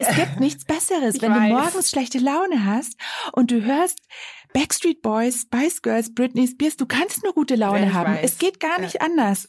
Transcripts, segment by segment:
Es gibt nichts Besseres, Ich wenn weiß. du morgens schlechte Laune hast und du hörst Backstreet Boys, Spice Girls, Britney Spears, du kannst nur gute Laune Ich haben. weiß. Es geht gar Ja. nicht anders.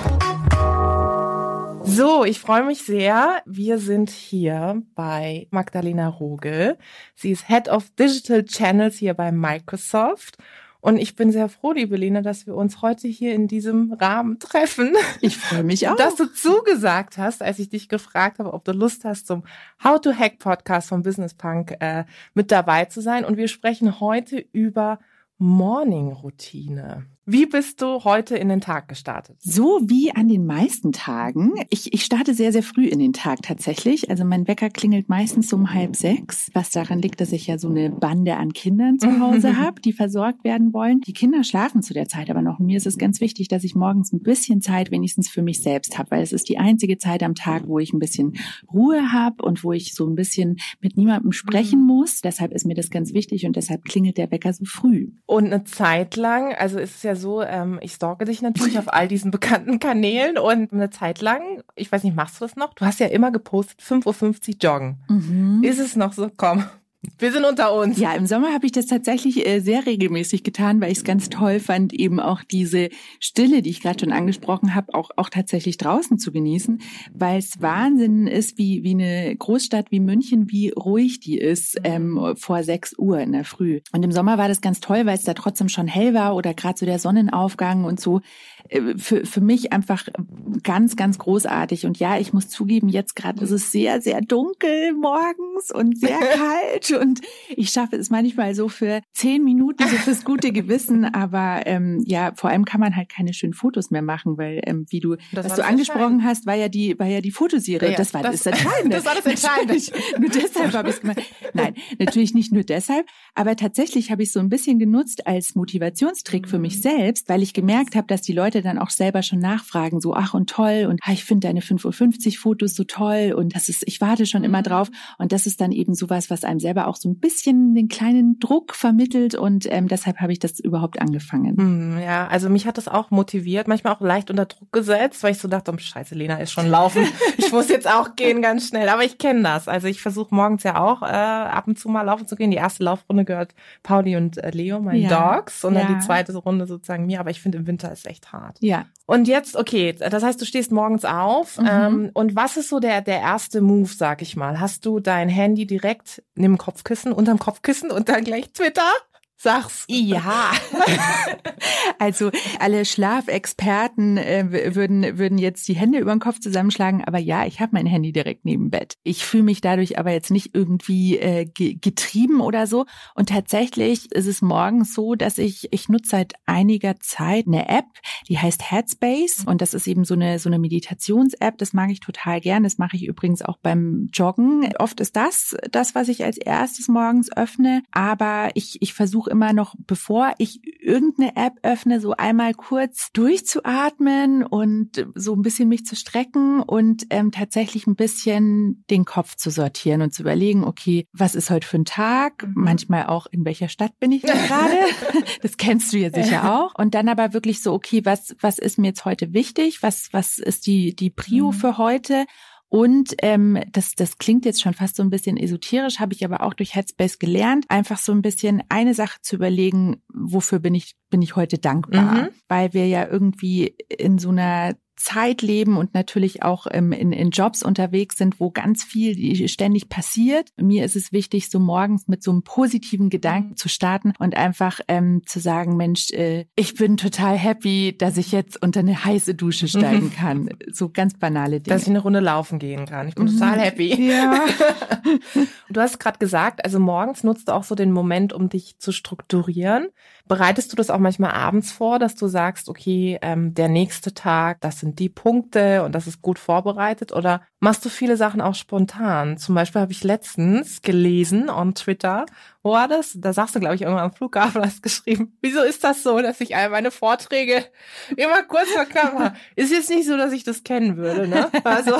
So, ich freue mich sehr. Wir sind hier bei Magdalena Rogel. Sie ist Head of Digital Channels hier bei Microsoft. Und ich bin sehr froh, liebe Lena, dass wir uns heute hier in diesem Rahmen treffen. Ich freue mich auch. Dass du zugesagt hast, als ich dich gefragt habe, ob du Lust hast, zum How to Hack Podcast von Business Punk äh, mit dabei zu sein. Und wir sprechen heute über Morning-Routine. Wie bist du heute in den Tag gestartet? So wie an den meisten Tagen. Ich, ich starte sehr, sehr früh in den Tag tatsächlich. Also mein Wecker klingelt meistens um halb sechs, was daran liegt, dass ich ja so eine Bande an Kindern zu Hause habe, die versorgt werden wollen. Die Kinder schlafen zu der Zeit aber noch. Und mir ist es ganz wichtig, dass ich morgens ein bisschen Zeit wenigstens für mich selbst habe, weil es ist die einzige Zeit am Tag, wo ich ein bisschen Ruhe habe und wo ich so ein bisschen mit niemandem sprechen muss. Deshalb ist mir das ganz wichtig und deshalb klingelt der Wecker so früh. Und eine Zeit lang, also ist es ja so, ähm, ich stalke dich natürlich auf all diesen bekannten Kanälen und eine Zeit lang, ich weiß nicht, machst du das noch? Du hast ja immer gepostet, 5.50 Uhr joggen. Ist es noch so? Komm, wir sind unter uns. Ja, im Sommer habe ich das tatsächlich äh, sehr regelmäßig getan, weil ich es ganz toll fand, eben auch diese Stille, die ich gerade schon angesprochen habe, auch, auch tatsächlich draußen zu genießen, weil es Wahnsinn ist, wie, wie eine Großstadt wie München, wie ruhig die ist ähm, vor 6 Uhr in der Früh. Und im Sommer war das ganz toll, weil es da trotzdem schon hell war oder gerade so der Sonnenaufgang und so. Äh, Für, für mich einfach ganz, ganz großartig. Und ja, ich muss zugeben, jetzt gerade ist es sehr, sehr dunkel morgens und sehr kalt. Und ich schaffe es manchmal so für zehn Minuten, so fürs gute Gewissen. Aber ähm, ja, vor allem kann man halt keine schönen Fotos mehr machen, weil ähm, wie du, Das was du angesprochen hast, war ja die, war ja die Fotoserie. Ja, das war das, das- Entscheidende. das war das Entscheidende. Natürlich, nur deshalb habe ich es gemacht. Nein, natürlich nicht nur deshalb, aber tatsächlich habe ich so ein bisschen genutzt als Motivationstrick für mich selbst, weil ich gemerkt habe, dass die Leute dann auch selber schon nachfragen, so ach und toll und ah, ich finde deine 5.50 Uhr Fotos so toll und das ist, ich warte schon immer drauf und das ist dann eben sowas, was einem selber auch so ein bisschen den kleinen Druck vermittelt und ähm, deshalb habe ich das überhaupt angefangen. Hm, ja, also mich hat das auch motiviert, manchmal auch leicht unter Druck gesetzt, weil ich so dachte, oh, scheiße, Lena ist schon laufen. Ich muss jetzt auch gehen ganz schnell. Aber ich kenne das. Also ich versuche morgens ja auch äh, ab und zu mal laufen zu gehen. Die erste Laufrunde gehört Pauli und äh, Leo, meinen Ja, Dogs. Und dann ja. die zweite Runde sozusagen mir. Aber ich finde, im Winter ist echt hart. Ja, Und jetzt, okay, das heißt, du stehst morgens auf. Mhm. Ähm, und was ist so der, der erste Move, sag ich mal? Hast du dein Handy direkt neben dem Kopfkissen, unterm Kopfkissen und dann gleich Twitter? Sag's. Ja. also alle Schlafexperten äh, würden, würden jetzt die Hände über den Kopf zusammenschlagen, aber ja, ich habe mein Handy direkt neben Bett. Ich fühle mich dadurch aber jetzt nicht irgendwie äh, ge getrieben oder so. Und tatsächlich ist es morgens so, dass ich, ich nutze seit einiger Zeit eine App, die heißt Headspace. Und das ist eben so eine, so eine Meditations-App. Das mag ich total gern. Das mache ich übrigens auch beim Joggen. Oft ist das das, was ich als erstes morgens öffne. Aber ich, ich versuche immer noch, bevor ich irgendeine App öffne, so einmal kurz durchzuatmen und so ein bisschen mich zu strecken und ähm, tatsächlich ein bisschen den Kopf zu sortieren und zu überlegen, okay, was ist heute für ein Tag? Manchmal auch, in welcher Stadt bin ich gerade? das kennst du ja sicher auch. Und dann aber wirklich so, okay, was, was ist mir jetzt heute wichtig? Was, was ist die, die Prio Mhm. für heute? Und ähm, das, das klingt jetzt schon fast so ein bisschen esoterisch, habe ich aber auch durch Headspace gelernt, einfach so ein bisschen eine Sache zu überlegen, wofür bin ich, bin ich heute dankbar, Mhm. weil wir ja irgendwie in so einer Zeit leben und natürlich auch ähm, in, in Jobs unterwegs sind, wo ganz viel ständig passiert. Mir ist es wichtig, so morgens mit so einem positiven Gedanken zu starten und einfach ähm, zu sagen, Mensch, äh, ich bin total happy, dass ich jetzt unter eine heiße Dusche steigen kann. So ganz banale Dinge. Dass ich eine Runde laufen gehen kann. Ich bin Mhm. total happy. Ja. Du hast gerade gesagt, also morgens nutzt du auch so den Moment, um dich zu strukturieren. Bereitest du das auch manchmal abends vor, dass du sagst, okay, ähm, der nächste Tag, das sind die Punkte und das ist gut vorbereitet? Oder machst du viele Sachen auch spontan? Zum Beispiel habe ich letztens gelesen on Twitter, wo war das? Da sagst du, glaube ich, irgendwann am Flughafen hast geschrieben, wieso ist das so, dass ich all meine Vorträge immer kurz vor knapp mache? Ist jetzt nicht so, dass ich das kennen würde, ne? Also,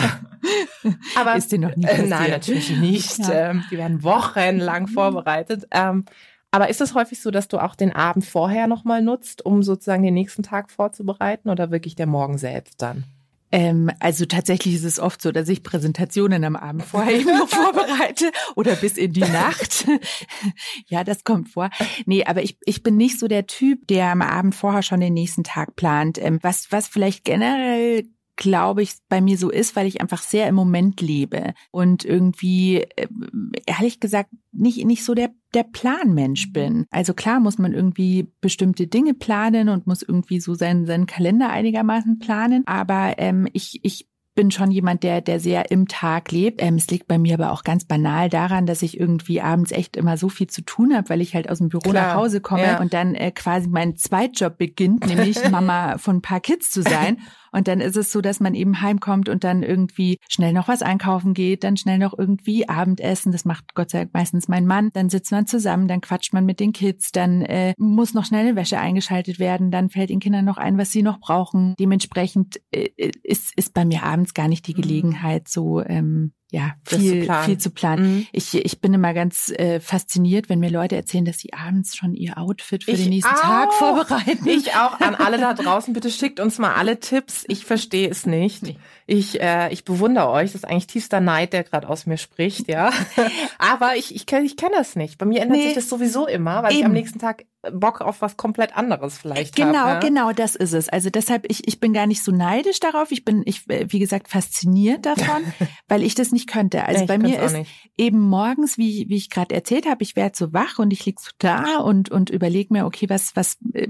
aber ist dir noch nie? Äh, nein, natürlich nicht. Ja. Ähm, die werden wochenlang vorbereitet. Ähm, aber ist es häufig so, dass du auch den Abend vorher nochmal nutzt, um sozusagen den nächsten Tag vorzubereiten oder wirklich der Morgen selbst dann? Ähm, also tatsächlich ist es oft so, dass ich Präsentationen am Abend vorher eben noch vorbereite oder bis in die Nacht. ja, das kommt vor. Nee, aber ich, ich bin nicht so der Typ, der am Abend vorher schon den nächsten Tag plant. Ähm, was, was vielleicht generell glaube ich, bei mir so ist, weil ich einfach sehr im Moment lebe und irgendwie, äh, ehrlich gesagt, nicht, nicht so der, der Planmensch bin. Also klar muss man irgendwie bestimmte Dinge planen und muss irgendwie so seinen, seinen Kalender einigermaßen planen, aber ähm, ich, ich bin schon jemand, der, der sehr im Tag lebt. Ähm, es liegt bei mir aber auch ganz banal daran, dass ich irgendwie abends echt immer so viel zu tun habe, weil ich halt aus dem Büro Klar, nach Hause komme ja. und dann äh, quasi mein Zweitjob beginnt, nämlich Mama von ein paar Kids zu sein. Und dann ist es so, dass man eben heimkommt und dann irgendwie schnell noch was einkaufen geht, dann schnell noch irgendwie Abendessen. Das macht Gott sei Dank meistens mein Mann. Dann sitzt man zusammen, dann quatscht man mit den Kids, dann äh, muss noch schnell eine Wäsche eingeschaltet werden, dann fällt den Kindern noch ein, was sie noch brauchen. Dementsprechend äh, ist, ist bei mir abends gar nicht die mhm. Gelegenheit, so ähm, ja, viel, zu viel zu planen. Mhm. Ich, ich bin immer ganz äh, fasziniert, wenn mir Leute erzählen, dass sie abends schon ihr Outfit für ich den nächsten auch. Tag vorbereiten. Ich auch an alle da draußen, bitte schickt uns mal alle Tipps. Ich verstehe es nicht. Nee. Ich, äh, ich bewundere euch. Das ist eigentlich tiefster Neid, der gerade aus mir spricht, ja. Aber ich, ich kenne ich kenn das nicht. Bei mir ändert nee. sich das sowieso immer, weil Eben. ich am nächsten Tag Bock auf was komplett anderes vielleicht Genau, hab, ja? genau, das ist es. Also deshalb, ich, ich bin gar nicht so neidisch darauf. Ich bin, ich, wie gesagt, fasziniert davon, weil ich das nicht könnte. Also nee, bei mir ist eben morgens, wie, wie ich gerade erzählt habe, ich werde so wach und ich lieg so da und, und überlege mir, okay, was, was äh,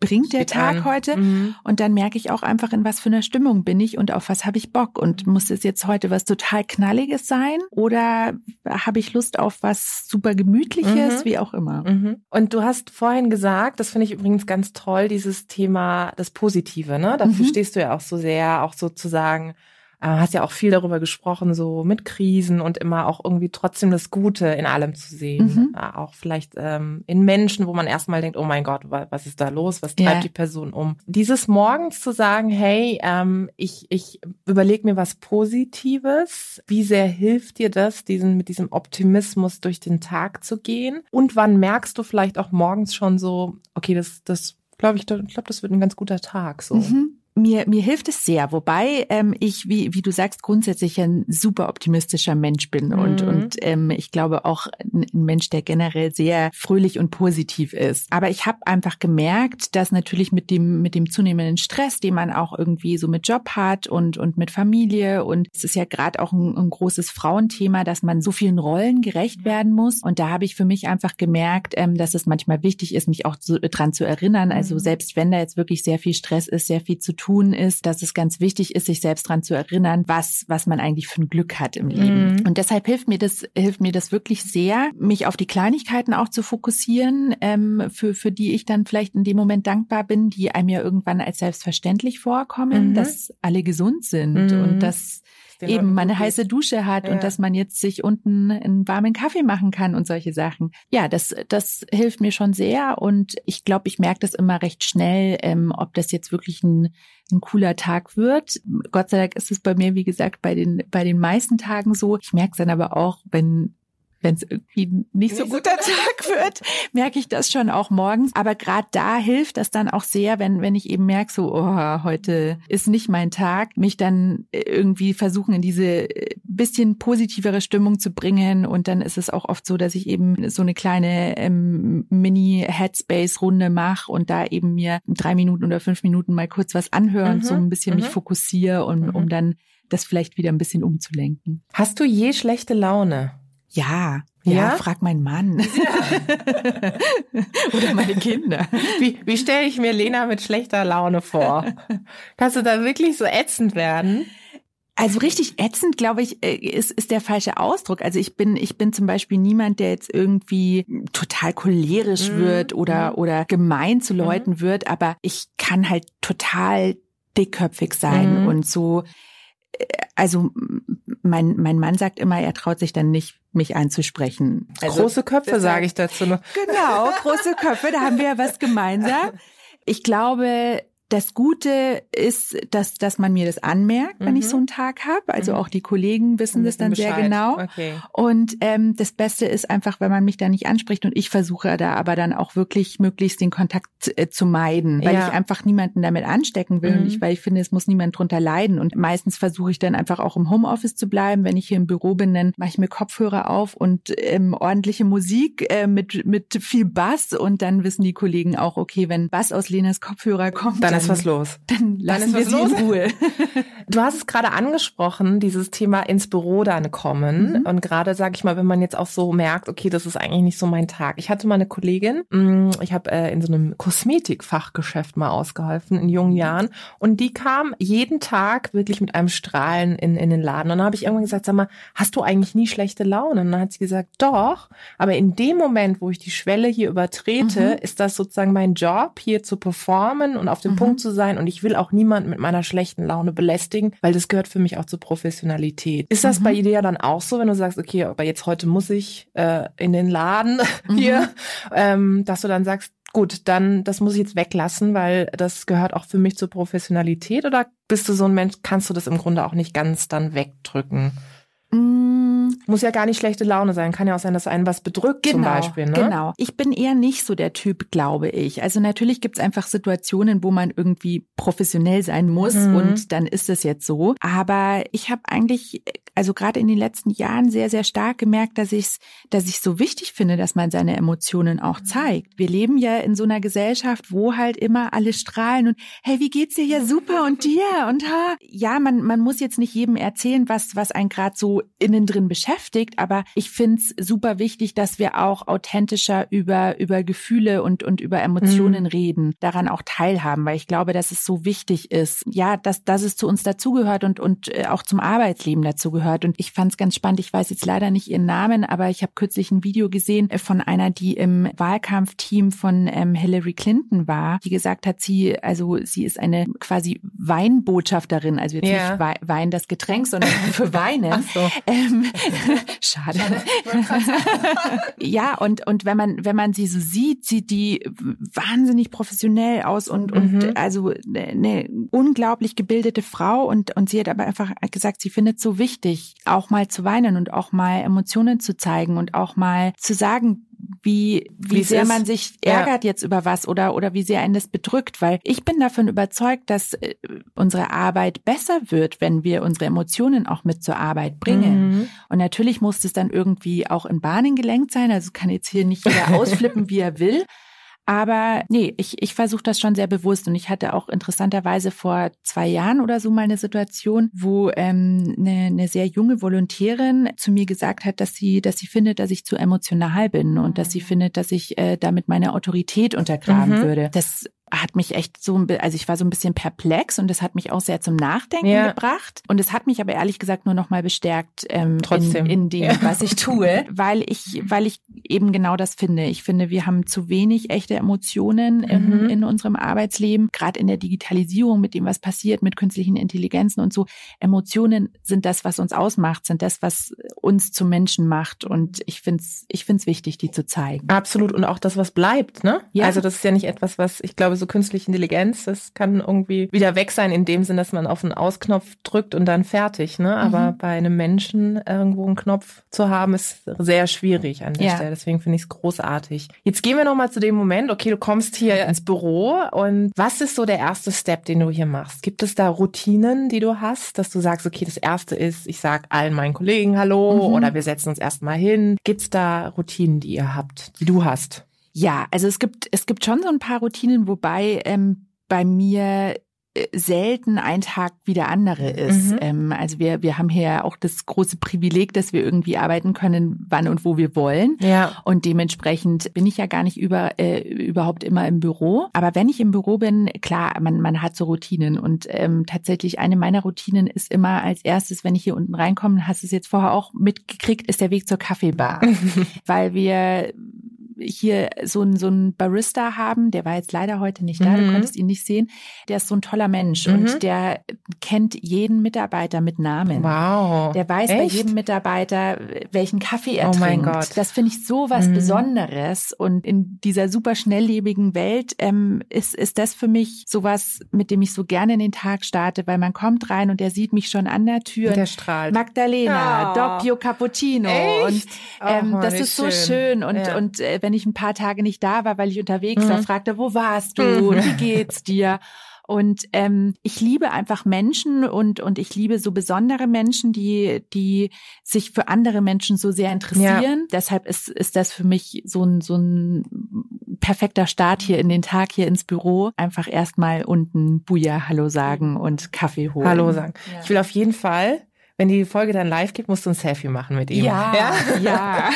bringt der Tag heute? Mhm. Und dann merke ich auch einfach, in was für einer Stimmung bin ich und auf was habe ich Bock. Und muss es jetzt heute was total Knalliges sein oder habe ich Lust auf was super Gemütliches, mhm. wie auch immer. Mhm. Und du hast vorhin gesagt, das finde ich übrigens ganz toll, dieses Thema das Positive, ne? Dafür mhm. stehst du ja auch so sehr, auch sozusagen äh, hast ja auch viel darüber gesprochen, so mit Krisen und immer auch irgendwie trotzdem das Gute in allem zu sehen. Mhm. Äh, auch vielleicht ähm, in Menschen, wo man erstmal denkt, oh mein Gott, was ist da los? Was treibt ja. die Person um? Dieses morgens zu sagen, hey, ähm, ich, ich überlege mir was Positives. Wie sehr hilft dir das, diesen, mit diesem Optimismus durch den Tag zu gehen? Und wann merkst du vielleicht auch morgens schon so, okay, das, das glaube ich, ich glaube, das wird ein ganz guter Tag. So. Mhm mir, mir hilft es sehr, wobei ähm, ich, wie, wie du sagst, grundsätzlich ein super optimistischer Mensch bin mhm. und, und ähm, ich glaube auch ein, ein Mensch, der generell sehr fröhlich und positiv ist. Aber ich habe einfach gemerkt, dass natürlich mit dem, mit dem zunehmenden Stress, den man auch irgendwie so mit Job hat und, und mit Familie und es ist ja gerade auch ein, ein großes Frauenthema, dass man so vielen Rollen gerecht werden muss. Und da habe ich für mich einfach gemerkt, ähm, dass es manchmal wichtig ist, mich auch so, dran zu erinnern. Also mhm. selbst wenn da jetzt wirklich sehr viel Stress ist, sehr viel zu tun, tun, ist, dass es ganz wichtig ist, sich selbst dran zu erinnern, was, was man eigentlich für ein Glück hat im Leben. Mhm. Und deshalb hilft mir das, hilft mir das wirklich sehr, mich auf die Kleinigkeiten auch zu fokussieren, ähm, für, für die ich dann vielleicht in dem Moment dankbar bin, die einem ja irgendwann als selbstverständlich vorkommen, mhm. dass alle gesund sind mhm. und dass eben man eine heiße Dusche hat ja. und dass man jetzt sich unten einen warmen Kaffee machen kann und solche Sachen. Ja, das, das hilft mir schon sehr und ich glaube, ich merke das immer recht schnell, ähm, ob das jetzt wirklich ein, ein cooler Tag wird. Gott sei Dank ist es bei mir, wie gesagt, bei den, bei den meisten Tagen so. Ich merke es dann aber auch, wenn wenn es irgendwie nicht so guter Tag wird, merke ich das schon auch morgens. Aber gerade da hilft das dann auch sehr, wenn, wenn ich eben merke, so, oh, heute ist nicht mein Tag, mich dann irgendwie versuchen, in diese äh, bisschen positivere Stimmung zu bringen. Und dann ist es auch oft so, dass ich eben so eine kleine ähm, Mini-Headspace-Runde mache und da eben mir drei Minuten oder fünf Minuten mal kurz was anhören, mhm. so ein bisschen mhm. mich fokussiere und mhm. um dann das vielleicht wieder ein bisschen umzulenken. Hast du je schlechte Laune? Ja, ja, ja, frag meinen Mann. Ja. Oder meine Kinder. Wie, wie stelle ich mir Lena mit schlechter Laune vor? Kannst du da wirklich so ätzend werden? Also richtig ätzend, glaube ich, äh, ist, ist der falsche Ausdruck. Also ich bin, ich bin zum Beispiel niemand, der jetzt irgendwie total cholerisch mhm. wird oder, mhm. oder gemein zu Leuten mhm. wird, aber ich kann halt total dickköpfig sein Mhm. und so. äh, Also mein, mein Mann sagt immer, er traut sich dann nicht, mich anzusprechen. Also, Große Köpfe, sage ich dazu nur. Genau, große Köpfe, da haben wir ja was gemeinsam. Ich glaube, das Gute ist, dass, dass man mir das anmerkt, wenn Mhm. ich so einen Tag habe. Also Mhm. auch die Kollegen wissen das dann sehr genau. Okay. Und ähm, das Beste ist einfach, wenn man mich da nicht anspricht und ich versuche da aber dann auch wirklich möglichst den Kontakt äh, zu meiden, weil Ja. ich einfach niemanden damit anstecken will Mhm. und ich, weil ich finde, es muss niemand drunter leiden. Und meistens versuche ich dann einfach auch im Homeoffice zu bleiben. Wenn ich hier im Büro bin, dann mache ich mir Kopfhörer auf und ähm, ordentliche Musik äh, mit mit viel Bass und dann wissen die Kollegen auch, okay, wenn Bass aus Lenas Kopfhörer kommt, Dann ist was los. Dann lassen ist wir sie los. in Ruhe. Du hast es gerade angesprochen, dieses Thema ins Büro dann kommen. Mhm. Und gerade, sage ich mal, wenn man jetzt auch so merkt, okay, das ist eigentlich nicht so mein Tag. Ich hatte mal eine Kollegin, mh, ich habe äh, in so einem Kosmetikfachgeschäft mal ausgeholfen in jungen Jahren. Und die kam jeden Tag wirklich mit einem Strahlen in, in den Laden. Und dann habe ich irgendwann gesagt, sag mal, hast du eigentlich nie schlechte Laune? Und dann hat sie gesagt, doch. Aber in dem Moment, wo ich die Schwelle hier übertrete, Mhm. ist das sozusagen mein Job, hier zu performen und auf dem Mhm. Punkt zu sein. Und ich will auch niemanden mit meiner schlechten Laune belästigen, weil das gehört für mich auch zur Professionalität. Ist das Mhm. bei dir dann auch so, wenn du sagst, okay, aber jetzt heute muss ich äh, in den Laden hier, ähm, dass du dann sagst, gut, dann das muss ich jetzt weglassen, weil das gehört auch für mich zur Professionalität oder bist du so ein Mensch, kannst du das im Grunde auch nicht ganz dann wegdrücken? Mm, Muss ja gar nicht schlechte Laune sein, kann ja auch sein, dass einen was bedrückt zum Beispiel. Ne? Genau. Ich bin eher nicht so der Typ, glaube ich. Also natürlich gibt es einfach Situationen, wo man irgendwie professionell sein muss Mhm. und dann ist es jetzt so. Aber ich habe eigentlich, also gerade in den letzten Jahren sehr, sehr stark gemerkt, dass ich es dass ich so wichtig finde, dass man seine Emotionen auch zeigt. Wir leben ja in so einer Gesellschaft, wo halt immer alle strahlen und hey, wie geht's dir? Ja, super und dir und ha. Ja, man, man muss jetzt nicht jedem erzählen, was, was einen gerade so innen drin beschäftigt, aber ich find's super wichtig, dass wir auch authentischer über, über Gefühle und, und über Emotionen Mhm. reden, daran auch teilhaben, weil ich glaube, dass es so wichtig ist, ja, dass, dass es zu uns dazugehört und, und äh, auch zum Arbeitsleben dazugehört. Und ich fand's ganz spannend, ich weiß jetzt leider nicht ihren Namen, aber ich habe kürzlich ein Video gesehen äh, von einer, die im Wahlkampfteam von ähm, Hillary Clinton war, die gesagt hat, sie, also sie ist eine quasi Weinbotschafterin, also jetzt Ja. nicht Wei- Wein das Getränk, sondern für Weinen. Ach so. Ähm, schade. ja, und, und wenn man, wenn man sie so sieht, sieht die wahnsinnig professionell aus und, Mhm. und also eine unglaublich gebildete Frau und, und sie hat aber einfach gesagt, sie findet es so wichtig, auch mal zu weinen und auch mal Emotionen zu zeigen und auch mal zu sagen, wie, wie sehr ist. man sich Ja. ärgert jetzt über was oder, oder wie sehr einen das bedrückt, weil ich bin davon überzeugt, dass äh, unsere Arbeit besser wird, wenn wir unsere Emotionen auch mit zur Arbeit bringen. Mhm. Und natürlich muss es dann irgendwie auch in Bahnen gelenkt sein. Also kann jetzt hier nicht jeder ausflippen, wie er will. Aber nee, ich, ich versuche das schon sehr bewusst. Und ich hatte auch interessanterweise vor zwei Jahren oder so mal eine Situation, wo ähm, eine, eine sehr junge Volontärin zu mir gesagt hat, dass sie, dass sie findet, dass ich zu emotional bin und dass sie findet, dass ich äh, damit meine Autorität untergraben Mhm. würde. Das hat mich echt so, ein also ich war so ein bisschen perplex und das hat mich auch sehr zum Nachdenken Ja. gebracht. Und es hat mich aber ehrlich gesagt nur noch mal bestärkt ähm, Trotzdem. in, in dem, Ja. was ich tue, weil ich, weil ich eben genau das finde. Ich finde, wir haben zu wenig echte Emotionen in, Mhm. in unserem Arbeitsleben, gerade in der Digitalisierung, mit dem, was passiert, mit künstlichen Intelligenzen und so. Emotionen sind das, was uns ausmacht, sind das, was uns zu Menschen macht. Und ich finde es ich find's wichtig, die zu zeigen. Absolut. Und auch das, was bleibt, ne? Ja. Also das ist ja nicht etwas, was, ich glaube, so künstliche Intelligenz, das kann irgendwie wieder weg sein, in dem Sinn, dass man auf einen Ausknopf drückt und dann fertig, ne? Aber Mhm. bei einem Menschen irgendwo einen Knopf zu haben, ist sehr schwierig an der Ja. Stelle. Deswegen finde ich es großartig. Jetzt gehen wir nochmal zu dem Moment, okay, du kommst hier ins Büro und was ist so der erste Step, den du hier machst? Gibt es da Routinen, die du hast, dass du sagst, okay, das erste ist, ich sag allen meinen Kollegen Hallo Mhm. oder wir setzen uns erstmal hin. Gibt's da Routinen, die ihr habt, die du hast? Ja, also es gibt, es gibt schon so ein paar Routinen, wobei ähm, bei mir äh, selten ein Tag wie der andere ist. Mhm. Ähm, also wir, wir haben hier auch das große Privileg, dass wir irgendwie arbeiten können, wann und wo wir wollen. Ja. Und dementsprechend bin ich ja gar nicht über, äh, überhaupt immer im Büro. Aber wenn ich im Büro bin, klar, man, man hat so Routinen. Und ähm, tatsächlich eine meiner Routinen ist immer als erstes, wenn ich hier unten reinkomme, hast du es jetzt vorher auch mitgekriegt, ist der Weg zur Kaffeebar. Weil wir hier so ein so Barista haben, der war jetzt leider heute nicht da, mhm. du konntest ihn nicht sehen. Der ist so ein toller Mensch mhm. und der kennt jeden Mitarbeiter mit Namen. Wow. Der weiß Echt? bei jedem Mitarbeiter, welchen Kaffee er oh trinkt. Mein Gott. Das finde ich so was mhm. Besonderes und in dieser super schnelllebigen Welt ähm, ist ist das für mich sowas, mit dem ich so gerne in den Tag starte, weil man kommt rein und der sieht mich schon an der Tür. Der strahlt. Magdalena, ja. Doppio Cappuccino Echt? und ähm, oh, das ist so schön, schön. und ja. und äh, wenn ich ein paar Tage nicht da war, weil ich unterwegs mhm. war, fragte, wo warst du mhm. und wie geht's dir? Und ähm, ich liebe einfach Menschen und und ich liebe so besondere Menschen, die die sich für andere Menschen so sehr interessieren. Ja. Deshalb ist ist das für mich so ein so ein perfekter Start hier in den Tag hier ins Büro. Einfach erstmal unten Buja Hallo sagen und Kaffee holen. Hallo sagen. Ja. Ich will auf jeden Fall wenn die Folge dann live geht, musst du ein Selfie machen mit ihm. Ja, ja. ja.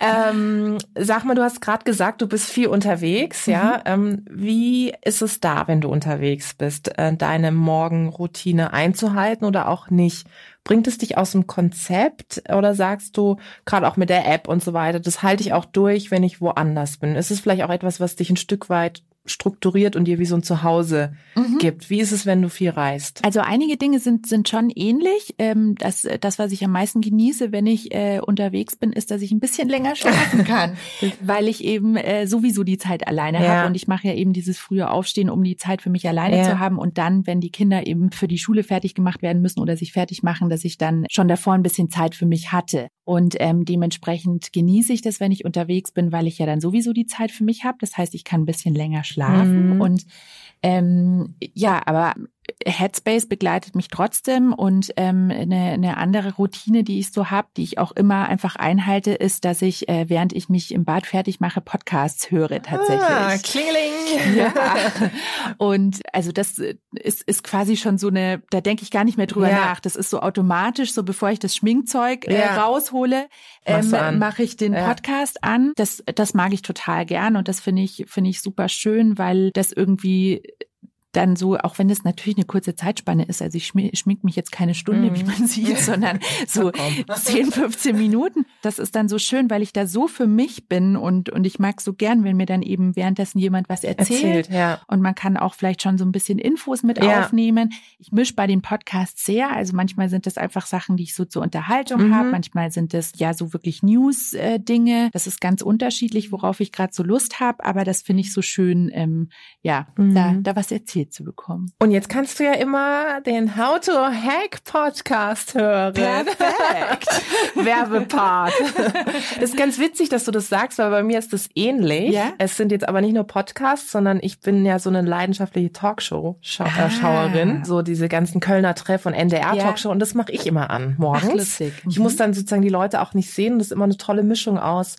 ähm, sag mal, du hast gerade gesagt, du bist viel unterwegs, mhm. ja. Ähm, wie ist es da, wenn du unterwegs bist, äh, deine Morgenroutine einzuhalten oder auch nicht? Bringt es dich aus dem Konzept oder sagst du, gerade auch mit der App und so weiter, das halte ich auch durch, wenn ich woanders bin? Ist es vielleicht auch etwas, was dich ein Stück weit strukturiert und dir wie so ein Zuhause mhm. gibt. Wie ist es, wenn du viel reist? Also einige Dinge sind, sind schon ähnlich. Ähm, das, das, was ich am meisten genieße, wenn ich äh, unterwegs bin, ist, dass ich ein bisschen länger schlafen kann, weil ich eben äh, sowieso die Zeit alleine ja. habe und ich mache ja eben dieses frühe Aufstehen, um die Zeit für mich alleine ja. zu haben und dann, wenn die Kinder eben für die Schule fertig gemacht werden müssen oder sich fertig machen, dass ich dann schon davor ein bisschen Zeit für mich hatte. Und ähm, dementsprechend genieße ich das, wenn ich unterwegs bin, weil ich ja dann sowieso die Zeit für mich habe. Das heißt, ich kann ein bisschen länger schlafen. Mhm. Und ähm, ja, aber Headspace begleitet mich trotzdem und ähm, eine, eine andere Routine, die ich so habe, die ich auch immer einfach einhalte, ist, dass ich, äh, während ich mich im Bad fertig mache, Podcasts höre tatsächlich. Ah, klingeling. Ja. Und also das ist, ist quasi schon so eine, da denke ich gar nicht mehr drüber ja. nach. Das ist so automatisch, so bevor ich das Schminkzeug äh, ja. raushole, ähm, mache ich den Podcast ja. an. Das, das mag ich total gern und das finde ich, finde ich super schön, weil das irgendwie dann so, auch wenn es natürlich eine kurze Zeitspanne ist, also ich schmink mich jetzt keine Stunde, mhm. wie man sieht, sondern so 10, 15 Minuten. Das ist dann so schön, weil ich da so für mich bin und, und ich mag so gern, wenn mir dann eben währenddessen jemand was erzählt. erzählt ja. Und man kann auch vielleicht schon so ein bisschen Infos mit ja. aufnehmen. Ich mische bei den Podcasts sehr. Also manchmal sind das einfach Sachen, die ich so zur Unterhaltung mhm. habe. Manchmal sind es ja so wirklich News-Dinge. Äh, das ist ganz unterschiedlich, worauf ich gerade so Lust habe. Aber das finde ich so schön, ähm, ja, mhm. da, da was erzählt Qualität zu bekommen. Und jetzt kannst du ja immer den How to Hack Podcast hören. Perfekt. Werbepart. Das ist ganz witzig, dass du das sagst, weil bei mir ist das ähnlich. Ja? Es sind jetzt aber nicht nur Podcasts, sondern ich bin ja so eine leidenschaftliche Talkshow-Schauerin. Ah. So diese ganzen Kölner Treff und NDR-Talkshow. Ja. Und das mache ich immer an morgens. Ach. Mhm. Ich muss dann sozusagen die Leute auch nicht sehen. Das ist immer eine tolle Mischung aus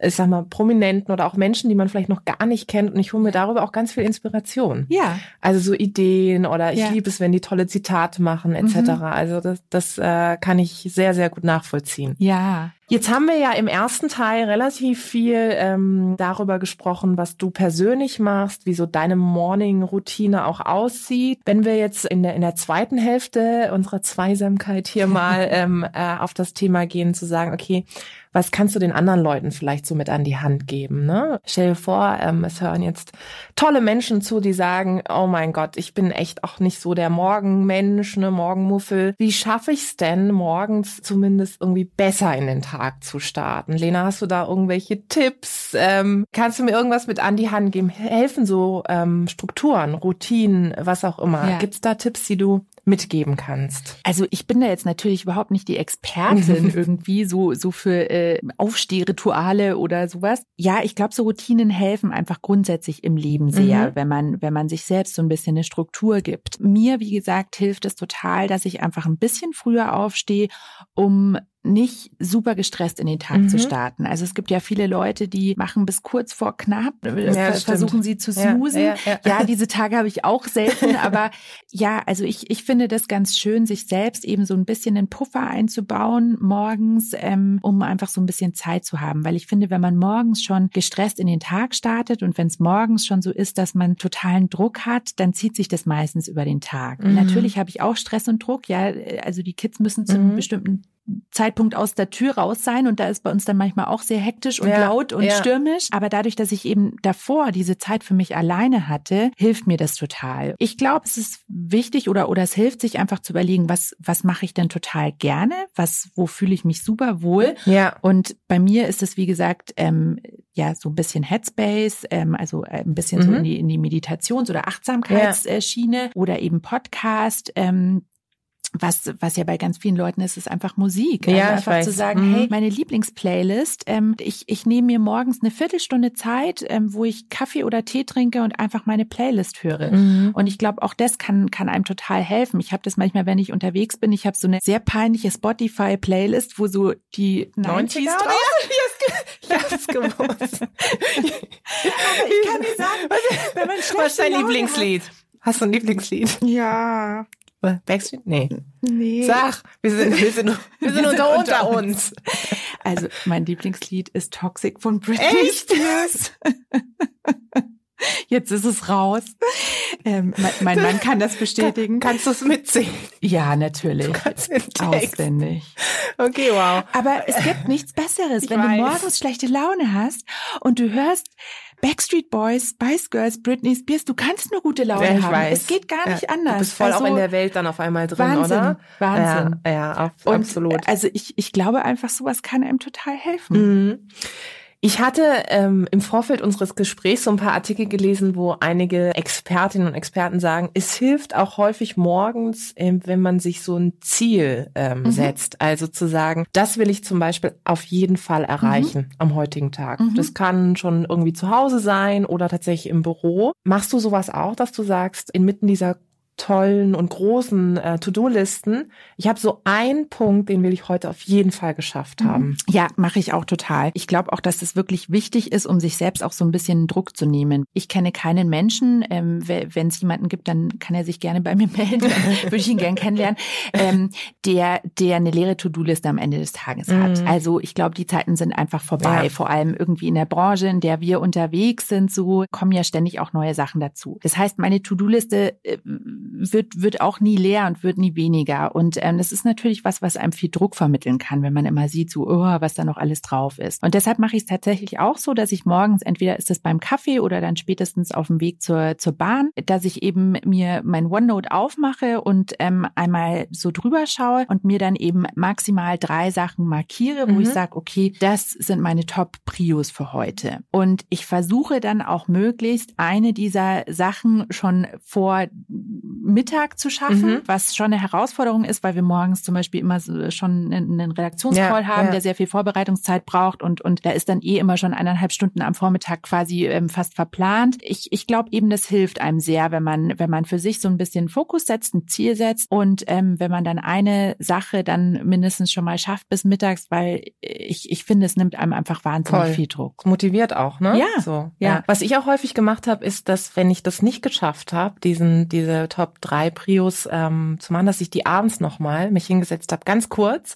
ich sag mal, Prominenten oder auch Menschen, die man vielleicht noch gar nicht kennt. Und ich hole mir darüber auch ganz viel Inspiration. Ja. Also so Ideen oder ich ja. liebe es, wenn die tolle Zitate machen, etc. Mhm. Also das, das äh, kann ich sehr, sehr gut nachvollziehen. Ja. Jetzt haben wir ja im ersten Teil relativ viel ähm, darüber gesprochen, was du persönlich machst, wie so deine Morning-Routine auch aussieht. Wenn wir jetzt in der, in der zweiten Hälfte unserer Zweisamkeit hier mal ähm, äh, auf das Thema gehen, zu sagen, okay, was kannst du den anderen Leuten vielleicht so mit an die Hand geben? Ne? Stell dir vor, ähm, es hören jetzt tolle Menschen zu, die sagen, oh mein Gott, ich bin echt auch nicht so der Morgenmensch, ne Morgenmuffel. Wie schaffe ich es denn, morgens zumindest irgendwie besser in den Tag zu starten? Lena, hast du da irgendwelche Tipps? Ähm, kannst du mir irgendwas mit an die Hand geben? Helfen so ähm, Strukturen, Routinen, was auch immer? Ja. Gibt's da Tipps, die du mitgeben kannst? Also ich bin da jetzt natürlich überhaupt nicht die Expertin irgendwie so so für äh, Aufstehrituale oder sowas. Ja, ich glaube, so Routinen helfen einfach grundsätzlich im Leben sehr, mhm. wenn man wenn man sich selbst so ein bisschen eine Struktur gibt. Mir, wie gesagt, hilft es total, dass ich einfach ein bisschen früher aufstehe, um nicht super gestresst in den Tag mhm. zu starten. Also es gibt ja viele Leute, die machen bis kurz vor knapp, äh, ja, versuchen sie zu snoosen. Ja, ja, ja, diese Tage habe ich auch selten, aber ja, also ich, ich finde das ganz schön, sich selbst eben so ein bisschen einen Puffer einzubauen morgens, ähm, um einfach so ein bisschen Zeit zu haben. Weil ich finde, wenn man morgens schon gestresst in den Tag startet und wenn es morgens schon so ist, dass man totalen Druck hat, dann zieht sich das meistens über den Tag. Mhm. Natürlich habe ich auch Stress und Druck, ja, also die Kids müssen zu einem mhm. bestimmten Zeitpunkt aus der Tür raus sein und da ist bei uns dann manchmal auch sehr hektisch und Ja, laut und ja. stürmisch. Aber dadurch, dass ich eben davor diese Zeit für mich alleine hatte, hilft mir das total. Ich glaube, es ist wichtig oder, oder es hilft sich einfach zu überlegen, was, was mache ich denn total gerne? Was, wo fühle ich mich super wohl? Ja. Und bei mir ist es, wie gesagt, ähm, ja, so ein bisschen Headspace, ähm, also äh, ein bisschen so Mhm. in die, in die Meditations- oder Achtsamkeitsschiene oder eben Podcast. Ähm, was, was ja bei ganz vielen Leuten ist, ist einfach Musik. Also Ja, ich einfach zu sagen, Mhm. hey, meine Lieblingsplaylist, ähm, ich, ich nehme mir morgens eine Viertelstunde Zeit, ähm, wo ich Kaffee oder Tee trinke und einfach meine Playlist höre. Mhm. Und ich glaube, auch das kann, kann einem total helfen. Ich habe das manchmal, wenn ich unterwegs bin, ich habe so eine sehr peinliche Spotify-Playlist, wo so die 90s 90er? drauf Ich hab's gewusst. ich kann dir sagen, wenn man Was ist dein Lieblingslied? Hast du ein Lieblingslied? Ja, Backstreet? Nee. nee. Sag, wir sind, wir sind, wir sind unter, unter uns. Also mein Lieblingslied ist Toxic von Britney Echt? Spears. Jetzt ist es raus. Ähm, mein, mein Mann kann das bestätigen. Kannst du es mitsingen? Ja, natürlich. Du? Auswendig. Okay, wow. Aber es gibt nichts Besseres, Ich wenn weiß. du morgens schlechte Laune hast und du hörst Backstreet Boys, Spice Girls, Britney Spears, du kannst nur gute Laune Ja, ich haben. weiß. Es geht gar nicht ja, anders. Du bist voll also, auch in der Welt dann auf einmal drin, Wahnsinn, oder? Wahnsinn. Ja, ja ab, und, absolut. Also ich, ich glaube einfach, sowas kann einem total helfen. Mhm. Ich hatte ähm, im Vorfeld unseres Gesprächs so ein paar Artikel gelesen, wo einige Expertinnen und Experten sagen, es hilft auch häufig morgens, ähm, wenn man sich so ein Ziel ähm, Mhm. setzt. Also zu sagen, das will ich zum Beispiel auf jeden Fall erreichen am heutigen Tag. Mhm. Das kann schon irgendwie zu Hause sein oder tatsächlich im Büro. Machst du sowas auch, dass du sagst, inmitten dieser tollen und großen äh, To-Do-Listen, ich habe so einen Punkt, den will ich heute auf jeden Fall geschafft haben. Ja, mache ich auch total. Ich glaube auch, dass es wirklich wichtig ist, um sich selbst auch so ein bisschen Druck zu nehmen. Ich kenne keinen Menschen. Ähm, Wenn es jemanden gibt, dann kann er sich gerne bei mir melden. Würde ich ihn gern kennenlernen. Ähm, der, der eine leere To-Do-Liste am Ende des Tages hat. Mhm. Also ich glaube, die Zeiten sind einfach vorbei. Ja. Vor allem irgendwie in der Branche, in der wir unterwegs sind, so kommen ja ständig auch neue Sachen dazu. Das heißt, meine To-Do-Liste äh, wird, wird auch nie leer und wird nie weniger. Und ähm, das ist natürlich was, was einem viel Druck vermitteln kann, wenn man immer sieht, so, oh, was da noch alles drauf ist. Und deshalb mache ich es tatsächlich auch so, dass ich morgens, entweder ist es beim Kaffee oder dann spätestens auf dem Weg zur, zur Bahn, dass ich eben mir mein OneNote aufmache und ähm, einmal so drüber schaue und mir dann eben maximal drei Sachen markiere, wo Mhm. ich sage, okay, das sind meine Top-Prios für heute. Und ich versuche dann auch möglichst eine dieser Sachen schon vor Mittag zu schaffen, Mhm. was schon eine Herausforderung ist, weil wir morgens zum Beispiel immer so schon einen Redaktionscall Ja, haben, ja. der sehr viel Vorbereitungszeit braucht und, und da ist dann eh immer schon eineinhalb Stunden am Vormittag quasi ähm, fast verplant. Ich, ich glaube eben, das hilft einem sehr, wenn man, wenn man für sich so ein bisschen Fokus setzt, ein Ziel setzt und ähm, wenn man dann eine Sache dann mindestens schon mal schafft bis mittags, weil ich, ich finde, es nimmt einem einfach wahnsinnig Voll. viel Druck. motiviert auch, ne? Ja, So, ja. Was ich auch häufig gemacht habe, ist, dass wenn ich das nicht geschafft habe, diesen diese Top 3 Prios ähm, zu machen, dass ich die abends nochmal mich hingesetzt habe, ganz kurz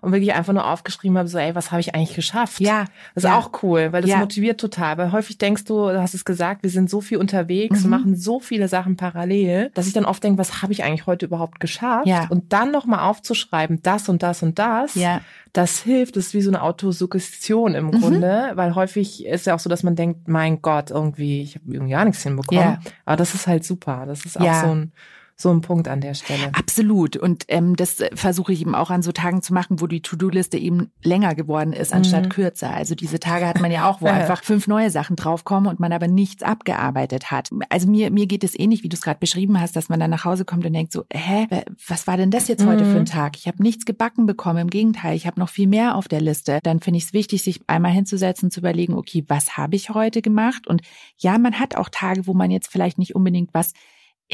und wirklich einfach nur aufgeschrieben habe, so, ey, was habe ich eigentlich geschafft? Ja, Das ist ja. auch cool, weil das Ja. motiviert total. Weil häufig denkst du, du hast es gesagt, wir sind so viel unterwegs Mhm. machen so viele Sachen parallel, dass ich dann oft denke, was habe ich eigentlich heute überhaupt geschafft? Ja. Und dann nochmal aufzuschreiben, das und das und das, Ja. das hilft, das ist wie so eine Autosuggestion im Mhm. Grunde, weil häufig ist ja auch so, dass man denkt, mein Gott, irgendwie, ich habe irgendwie gar nichts hinbekommen. Ja. Aber das ist halt super. Das ist auch so ein so ein Punkt an der Stelle. Absolut. Und ähm, das äh, versuche ich eben auch an so Tagen zu machen, wo die To-Do-Liste eben länger geworden ist, anstatt Mhm. kürzer. Also diese Tage hat man ja auch, wo einfach fünf neue Sachen draufkommen und man aber nichts abgearbeitet hat. Also mir, mir geht es ähnlich, wie du es gerade beschrieben hast, dass man dann nach Hause kommt und denkt so, hä, wa- was war denn das jetzt heute Mhm. für ein Tag? Ich habe nichts gebacken bekommen. Im Gegenteil, ich habe noch viel mehr auf der Liste. Dann finde ich es wichtig, sich einmal hinzusetzen und zu überlegen, okay, was habe ich heute gemacht? Und ja, man hat auch Tage, wo man jetzt vielleicht nicht unbedingt was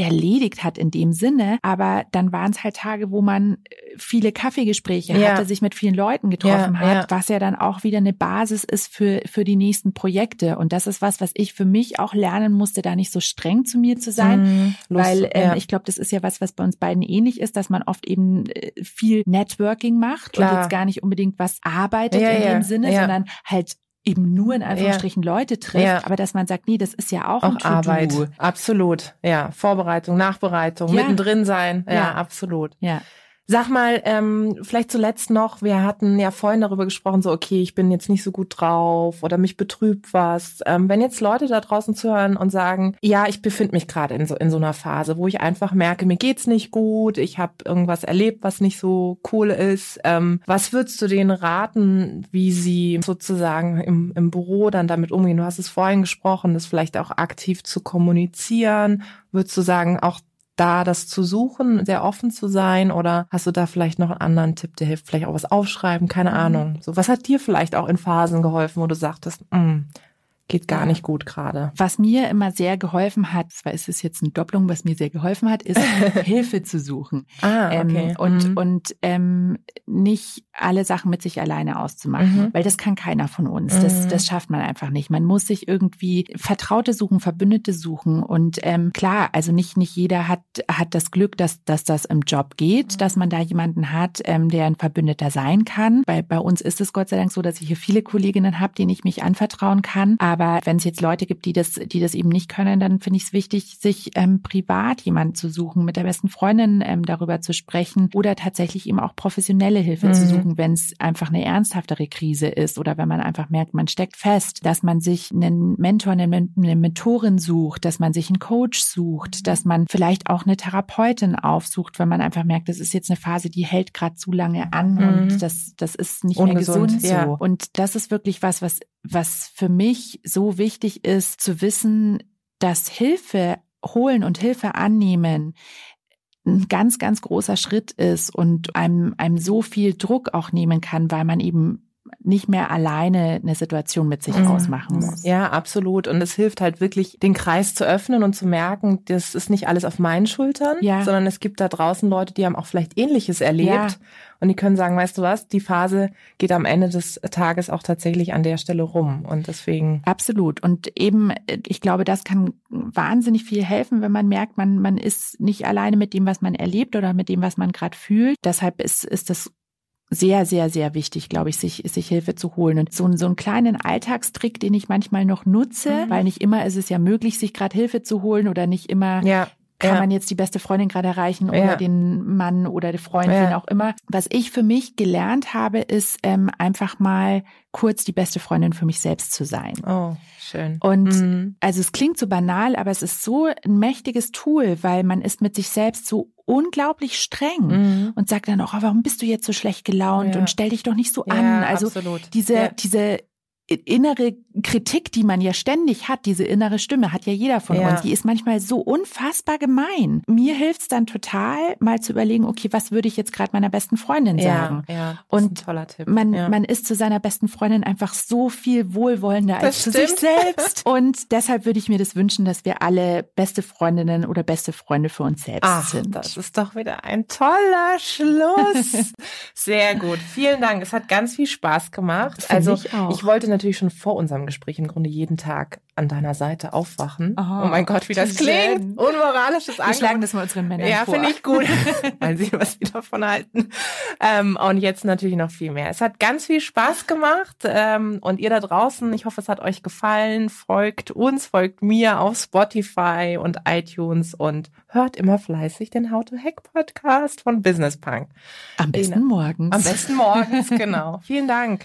erledigt hat in dem Sinne, aber dann waren es halt Tage, wo man äh, viele Kaffeegespräche Ja. hatte, sich mit vielen Leuten getroffen Ja, hat, ja. was ja dann auch wieder eine Basis ist für, für die nächsten Projekte. Und das ist was, was ich für mich auch lernen musste, da nicht so streng zu mir zu sein. Mhm. Weil ähm, ich glaube, das ist ja was, was bei uns beiden ähnlich ist, dass man oft eben äh, viel Networking macht und Klar. jetzt gar nicht unbedingt was arbeitet in dem Sinne, sondern halt eben nur in Anführungsstrichen Leute trifft, Ja. aber dass man sagt, nee, das ist ja auch, auch. Arbeit. Absolut. Ja. Vorbereitung, Nachbereitung, Ja. mittendrin sein. Ja, Ja. absolut. Ja. Sag mal, ähm, vielleicht zuletzt noch, wir hatten ja vorhin darüber gesprochen, so, okay, ich bin jetzt nicht so gut drauf oder mich betrübt was. Ähm, wenn jetzt Leute da draußen zuhören und sagen, ja, ich befinde mich gerade in so, in so einer Phase, wo ich einfach merke, mir geht's nicht gut, ich habe irgendwas erlebt, was nicht so cool ist. Ähm, was würdest du denen raten, wie sie sozusagen im, im Büro dann damit umgehen? Du hast es vorhin gesprochen, das vielleicht auch aktiv zu kommunizieren. Würdest du sagen, auch da das zu suchen, sehr offen zu sein? Oder hast du da vielleicht noch einen anderen Tipp, der hilft, vielleicht auch was aufschreiben? Keine mhm. Ahnung. So, was hat dir vielleicht auch in Phasen geholfen, wo du sagtest, mm, geht gar nicht gut gerade. Was mir immer sehr geholfen hat, zwar ist es jetzt eine Doppelung, was mir sehr geholfen hat, ist Hilfe zu suchen. Ah, ähm, okay. Ähm, und mhm. und ähm, nicht alle Sachen mit sich alleine auszumachen, mhm. weil das kann keiner von uns. Mhm. Das, das schafft man einfach nicht. Man muss sich irgendwie Vertraute suchen, Verbündete suchen. Und ähm, klar, also nicht, nicht jeder hat, hat das Glück, dass, dass das im Job geht, mhm. dass man da jemanden hat, ähm, der ein Verbündeter sein kann. Weil bei uns ist es Gott sei Dank so, dass ich hier viele Kolleginnen habe, denen ich mich anvertrauen kann. Aber aber wenn es jetzt Leute gibt, die das, die das eben nicht können, dann finde ich es wichtig, sich ähm, privat jemanden zu suchen, mit der besten Freundin ähm, darüber zu sprechen oder tatsächlich eben auch professionelle Hilfe mhm. zu suchen, wenn es einfach eine ernsthaftere Krise ist oder wenn man einfach merkt, man steckt fest, dass man sich einen Mentor, eine, eine Mentorin sucht, dass man sich einen Coach sucht, dass man vielleicht auch eine Therapeutin aufsucht, wenn man einfach merkt, das ist jetzt eine Phase, die hält gerade zu lange an mhm. und das, das ist nicht Ungesund, mehr gesund ja. so. Und das ist wirklich was, was was für mich so wichtig ist, zu wissen, dass Hilfe holen und Hilfe annehmen ein ganz, ganz großer Schritt ist und einem, einem so viel Druck auch nehmen kann, weil man eben nicht mehr alleine eine Situation mit sich mhm. ausmachen muss. Ja, absolut. Und es hilft halt wirklich, den Kreis zu öffnen und zu merken, das ist nicht alles auf meinen Schultern, ja. sondern es gibt da draußen Leute, die haben auch vielleicht Ähnliches erlebt. Ja. Und die können sagen, weißt du was, die Phase geht am Ende des Tages auch tatsächlich an der Stelle rum. Und deswegen. Absolut. Und eben, ich glaube, das kann wahnsinnig viel helfen, wenn man merkt, man, man ist nicht alleine mit dem, was man erlebt oder mit dem, was man gerade fühlt. Deshalb ist, ist das sehr, sehr, sehr wichtig, glaube ich, sich, sich Hilfe zu holen. Und so, so einen kleinen Alltagstrick, den ich manchmal noch nutze, mhm. weil nicht immer ist es ja möglich, sich gerade Hilfe zu holen oder nicht immer ja kann ja. man jetzt die beste Freundin gerade erreichen oder ja. den Mann oder die Freundin ja. auch immer. Was ich für mich gelernt habe, ist ähm, einfach mal kurz die beste Freundin für mich selbst zu sein. Oh, schön. Und mhm. also es klingt so banal, aber es ist so ein mächtiges Tool, weil man ist mit sich selbst so unglaublich streng mhm. und sagt dann auch, warum bist du jetzt so schlecht gelaunt und stell dich doch nicht so an. Also absolut. diese, diese innere Kritik, die man ja ständig hat, diese innere Stimme, hat ja jeder von ja. uns, die ist manchmal so unfassbar gemein. Mir hilft es dann total, mal zu überlegen, okay, was würde ich jetzt gerade meiner besten Freundin sagen? Ja, ja und Man, man ist zu seiner besten Freundin einfach so viel wohlwollender als zu sich selbst. Und deshalb würde ich mir das wünschen, dass wir alle beste Freundinnen oder beste Freunde für uns selbst Ach, sind. Das ist doch wieder ein toller Schluss. Sehr gut. Vielen Dank. Es hat ganz viel Spaß gemacht. Find also ich, ich wollte natürlich natürlich schon vor unserem Gespräch im Grunde jeden Tag an deiner Seite aufwachen. Oh, oh mein Gott, wie das klingt. Unmoralisches Angebot. Wir schlagen das mal unseren Männern ja, vor. Ja, finde ich gut, weil sie was wieder davon halten. Ähm, und jetzt natürlich noch viel mehr. Es hat ganz viel Spaß gemacht. Ähm, und ihr da draußen, ich hoffe, es hat euch gefallen. Folgt uns, folgt mir auf Spotify und iTunes und hört immer fleißig den How to Hack Podcast von Business Punk. Am besten morgens. Am besten morgens, genau. Vielen Dank.